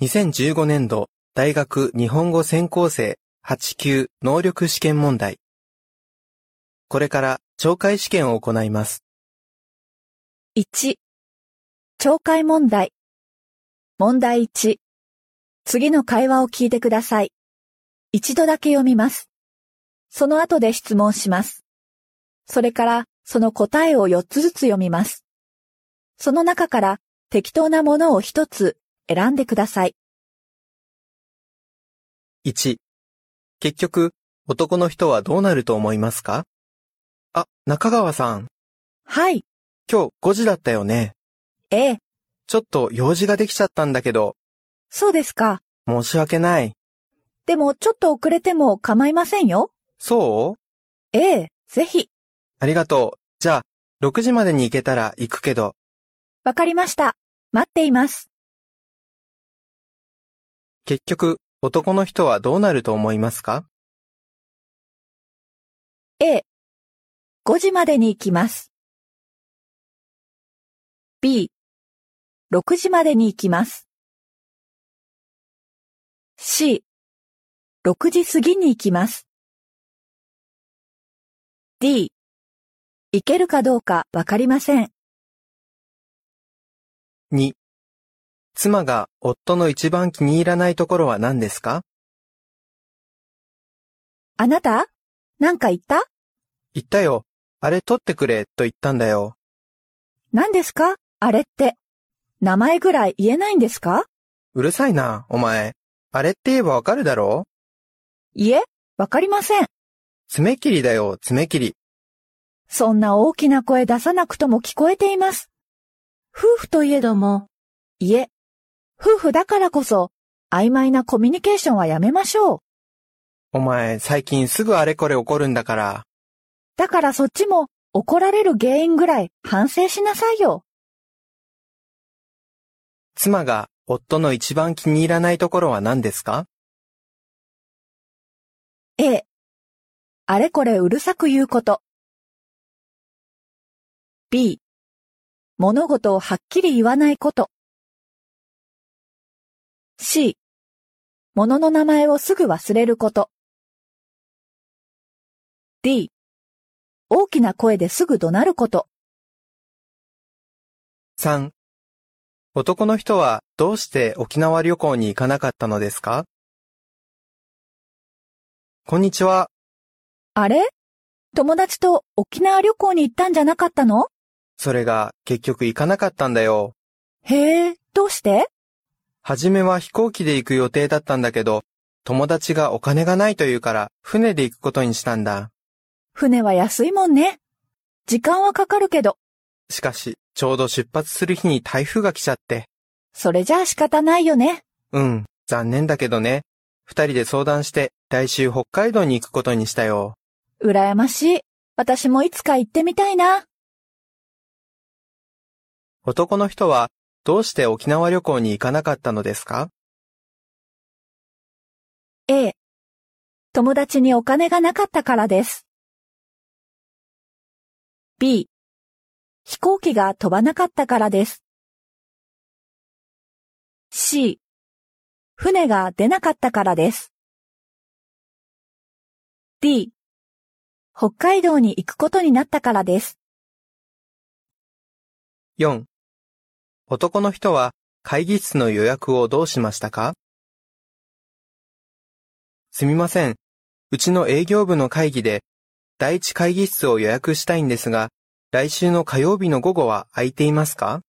2015年度大学日本語専攻生8級能力試験問題。これから懲戒試験を行います。1、懲戒問題。問題1。次の会話を聞いてください。一度だけ読みます。その後で質問します。それから、その答えを4つずつ読みます。その中から適当なものを1つ選んでください。1、結局、男の人はどうなると思いますか？あ、中川さん、はい、今日5時だったよね。ええ、ちょっと用事ができちゃったんだけど、そうですか。申し訳ない。でもちょっと遅れても構いませんよ。そう？ええ、ぜひ。ありがとう。じゃあ、6時までに行けたら行くけど、わかりました。待っています。結局、男の人はどうなると思いますか？A、5時までに行きます。B、6時までに行きます。C、6時過ぎに行きます。D、行けるかどうかわかりません。2、妻が夫の一番気に入らないところは何ですか？あなた？なんか言った？言ったよ。あれ取ってくれと言ったんだよ。何ですか？あれって。名前ぐらい言えないんですか？うるさいな、お前。あれって言えばわかるだろ？いえ、わかりません。爪切りだよ、爪切り。そんな大きな声出さなくとも聞こえています。夫婦といえども、いえ、夫婦だからこそ、曖昧なコミュニケーションはやめましょう。お前、最近すぐあれこれ怒るんだから。だからそっちも怒られる原因ぐらい反省しなさいよ。妻が夫の一番気に入らないところは何ですか？A、あれこれうるさく言うこと。B、物事をはっきり言わないこと。C、物の名前をすぐ忘れること。D、大きな声ですぐ怒鳴ること。?3、男の人はどうして沖縄旅行に行かなかったのですか？こんにちは。あれ？友達と沖縄旅行に行ったんじゃなかったの？それが結局行かなかったんだよ。へえ、どうして？はじめは飛行機で行く予定だったんだけど、友達がお金がないというから船で行くことにしたんだ。船は安いもんね。時間はかかるけど、しかし、ちょうど出発する日に台風が来ちゃって。それじゃあ仕方ないよね。うん、残念だけどね。二人で相談して来週北海道に行くことにしたよ。羨ましい。私もいつか行ってみたいな。男の人はどうして沖縄旅行に行かなかったのですか？A、友達にお金がなかったからです。B、飛行機が飛ばなかったからです。C、船が出なかったからです。D、北海道に行くことになったからです。?4、男の人は会議室の予約をどうしましたか？すみません。うちの営業部の会議で第一会議室を予約したいんですが、来週の火曜日の午後は空いていますか？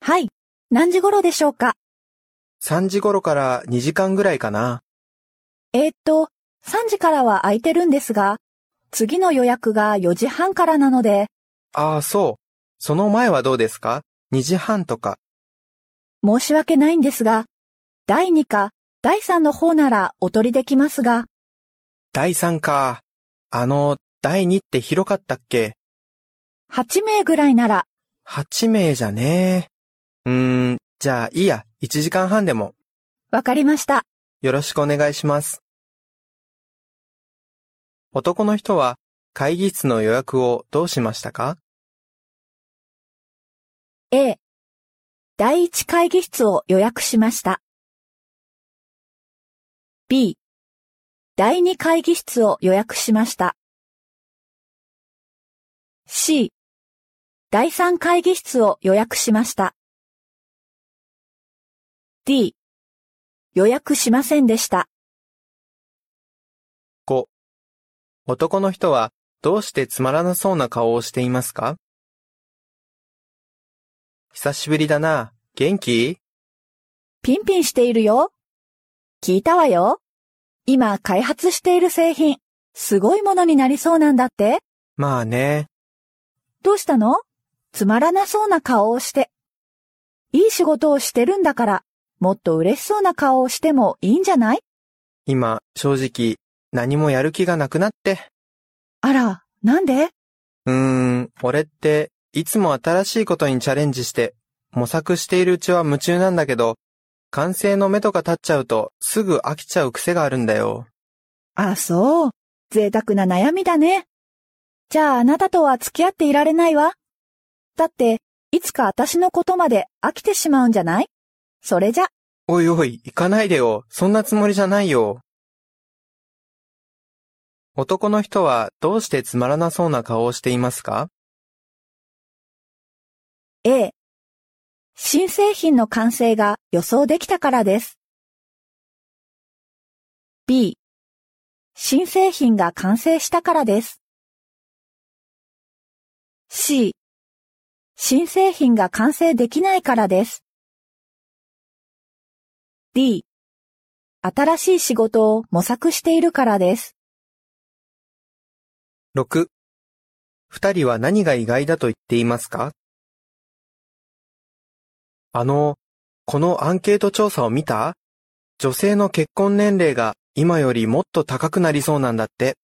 はい、何時頃でしょうか ?3 時頃から2時間ぐらいかな。えーっと、3時からは空いてるんですが、次の予約が4時半からなので、ああ、そう。その前はどうですか？?2 時半とか。申し訳ないんですが、第2か第3の方ならお取りできますが、第3か。あの、第2って広かったっけ？8名ぐらいなら、?8 名じゃねえ。うーん、じゃあいいや。1時間半でも。わかりました。よろしくお願いします。男の人は会議室の予約をどうしましたか？A、第1会議室を予約しました。B、第2会議室を予約しました。C、第3会議室を予約しました。D、予約しませんでした。5. 男の人はどうしてつまらなそうな顔をしていますか？久しぶりだな。元気？ピンピンしているよ。聞いたわよ。今開発している製品、すごいものになりそうなんだって。まあね。どうしたの？つまらなそうな顔をして。いい仕事をしてるんだから、もっと嬉しそうな顔をしてもいいんじゃない？今、正直、何もやる気がなくなって。あら、なんで？うーん、俺って、いつも新しいことにチャレンジして、模索しているうちは夢中なんだけど、完成の目とか立っちゃうと、すぐ飽きちゃう癖があるんだよ。あ、そう。贅沢な悩みだね。じゃああなたとは付き合っていられないわ。だって、いつか私のことまで飽きてしまうんじゃない？それじゃ、おいおい、行かないでよ。そんなつもりじゃないよ。男の人はどうしてつまらなそうな顔をしていますか？A、新製品の完成が予想できたからです。B、新製品が完成したからです。C、新製品が完成できないからです。D、新しい仕事を模索しているからです。?6。二人は何が意外だと言っていますか？あの、このアンケート調査を見た？女性の結婚年齢が今よりもっと高くなりそうなんだって。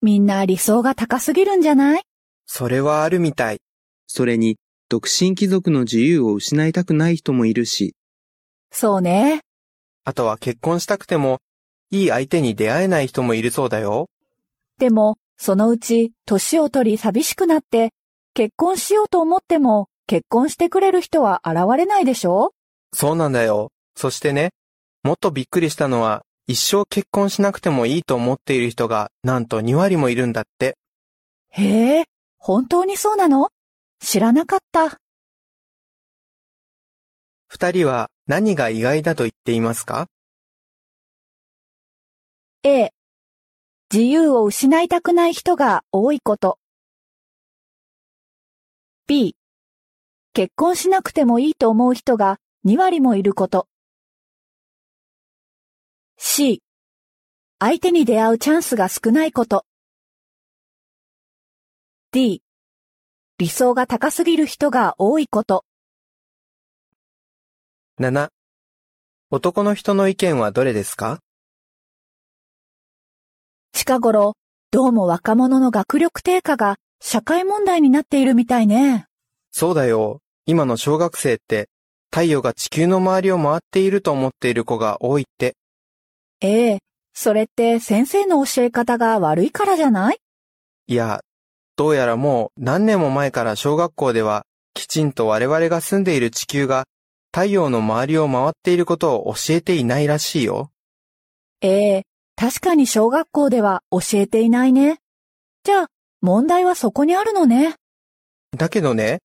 みんな理想が高すぎるんじゃない？それはあるみたい。それに、独身貴族の自由を失いたくない人もいるし、そうね。あとは結婚したくても、いい相手に出会えない人もいるそうだよ。でも、そのうち、年を取り寂しくなって、結婚しようと思っても、結婚してくれる人は現れないでしょ？そうなんだよ。そしてね、もっとびっくりしたのは、一生結婚しなくてもいいと思っている人が、なんと2割もいるんだって。へえ、本当にそうなの？知らなかった。二人は何が意外だと言っていますか？A、自由を失いたくない人が多いこと。B、結婚しなくてもいいと思う人が2割もいること。C、相手に出会うチャンスが少ないこと。D、理想が高すぎる人が多いこと。?7。男の人の意見はどれですか？近頃、どうも若者の学力低下が社会問題になっているみたいね。そうだよ。今の小学生って、太陽が地球の周りを回っていると思っている子が多いって。ええ、それって先生の教え方が悪いからじゃない？いや、どうやらもう何年も前から小学校では、きちんと我々が住んでいる地球が太陽の周りを回っていることを教えていないらしいよ。ええ、確かに小学校では教えていないね。じゃあ、問題はそこにあるのね。だけどね、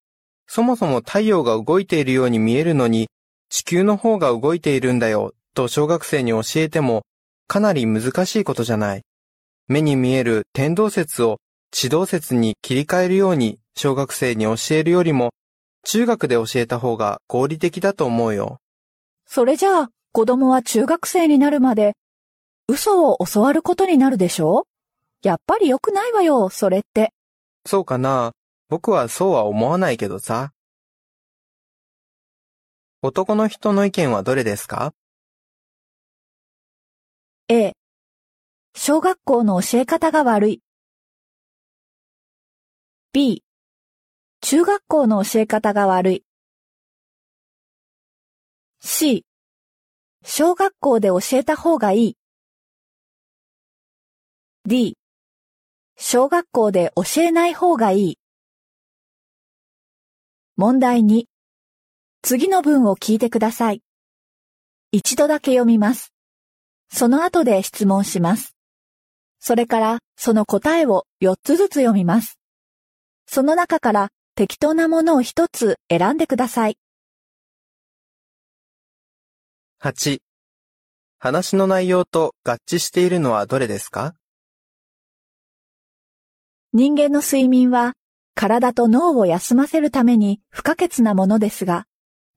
そもそも太陽が動いているように見えるのに、地球の方が動いているんだよ、と小学生に教えても、かなり難しいことじゃない。目に見える天動説を地動説に切り替えるように小学生に教えるよりも、中学で教えた方が合理的だと思うよ。それじゃあ、子供は中学生になるまで、嘘を教わることになるでしょ？やっぱり良くないわよ、それって。そうかな？僕はそうは思わないけどさ。男の人の意見はどれですか？A、小学校の教え方が悪い。B、中学校の教え方が悪い。C、小学校で教えた方がいい。D、小学校で教えない方がいい。問題2。次の文を聞いてください。一度だけ読みます。その後で質問します。それからその答えを4つずつ読みます。その中から適当なものを1つ選んでください。8. 話の内容と合致しているのはどれですか？人間の睡眠は体と脳を休ませるために不可欠なものですが、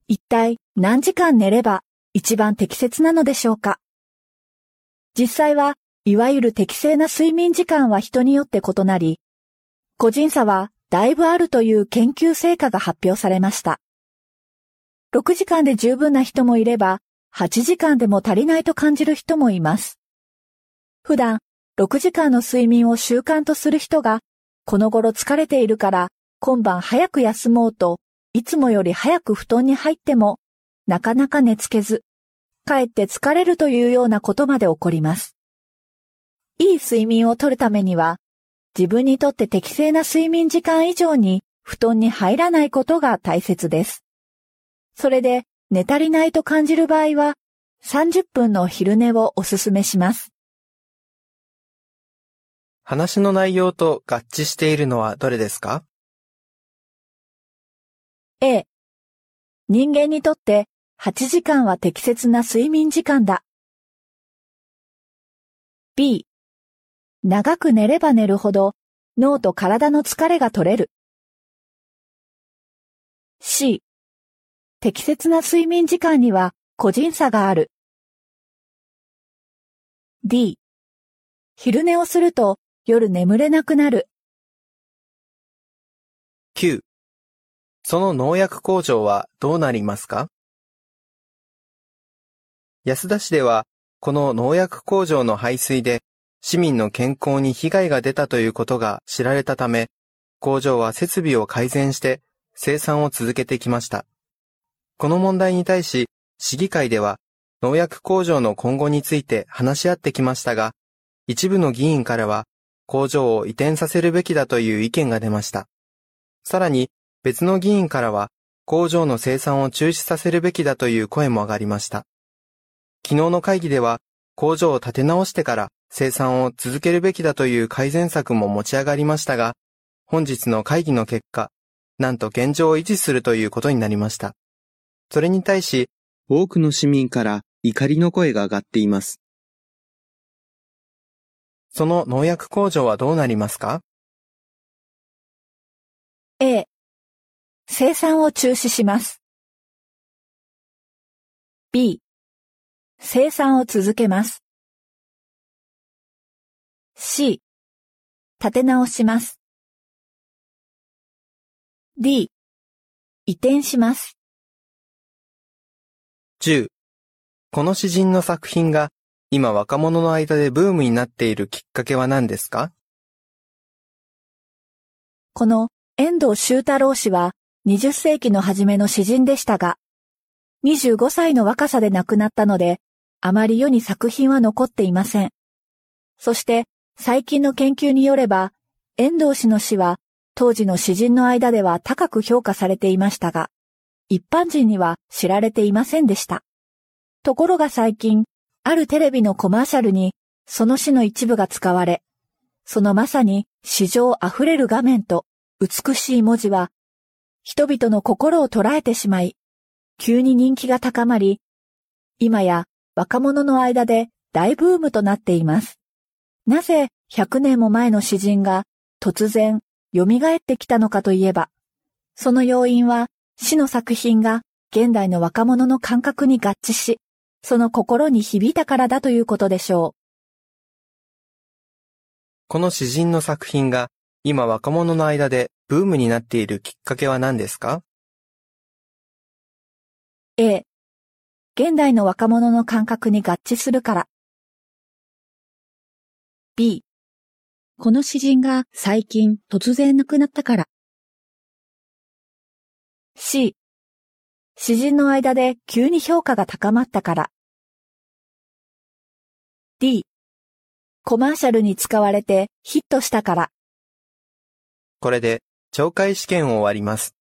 一体何時間寝れば一番適切なのでしょうか？実際はいわゆる適正な睡眠時間は人によって異なり、個人差はだいぶあるという研究成果が発表されました。6時間で十分な人もいれば、8時間でも足りないと感じる人もいます。普段、6時間の睡眠を習慣とする人が、この頃疲れているから、今晩早く休もうと、いつもより早く布団に入っても、なかなか寝つけず、かえって疲れるというようなことまで起こります。いい睡眠をとるためには、自分にとって適正な睡眠時間以上に布団に入らないことが大切です。それで寝足りないと感じる場合は、30分の昼寝をおすすめします。話の内容と合致しているのはどれですか？A、人間にとって8時間は適切な睡眠時間だ。B、長く寝れば寝るほど脳と体の疲れが取れる。C、適切な睡眠時間には個人差がある。D、昼寝をすると夜眠れなくなる。9. その農薬工場はどうなりますか？安田市では、この農薬工場の排水で市民の健康に被害が出たということが知られたため、工場は設備を改善して生産を続けてきました。この問題に対し、市議会では農薬工場の今後について話し合ってきましたが、一部の議員からは工場を移転させるべきだという意見が出ました。さらに別の議員からは工場の生産を中止させるべきだという声も上がりました。昨日の会議では工場を立て直してから生産を続けるべきだという改善策も持ち上がりましたが、本日の会議の結果、なんと現状を維持するということになりました。それに対し、多くの市民から怒りの声が上がっています。その農薬工場はどうなりますか？A、生産を中止します。B、生産を続けます。C、立て直します。D、移転します。10. この詩人の作品が今若者の間でブームになっているきっかけは何ですか？この遠藤周太郎氏は20世紀の初めの詩人でしたが、25歳の若さで亡くなったので、あまり世に作品は残っていません。そして最近の研究によれば、遠藤氏の詩は当時の詩人の間では高く評価されていましたが、一般人には知られていませんでした。ところが最近、あるテレビのコマーシャルにその詩の一部が使われ、そのまさに詩情あふれる画面と美しい文字は、人々の心を捉えてしまい、急に人気が高まり、今や若者の間で大ブームとなっています。なぜ100年も前の詩人が突然蘇ってきたのかといえば、その要因は詩の作品が現代の若者の感覚に合致し、その心に響いたからだということでしょこの詩人の作品が今若者の間でブームになっているきっかけは何ですか？う。A、現代の若者の感覚に合致するから。B、この詩人が最近突然亡くなったから。C、詩人の間で急に評価が高まったから。D、コマーシャルに使われてヒットしたから。これで懲戒試験を終わります。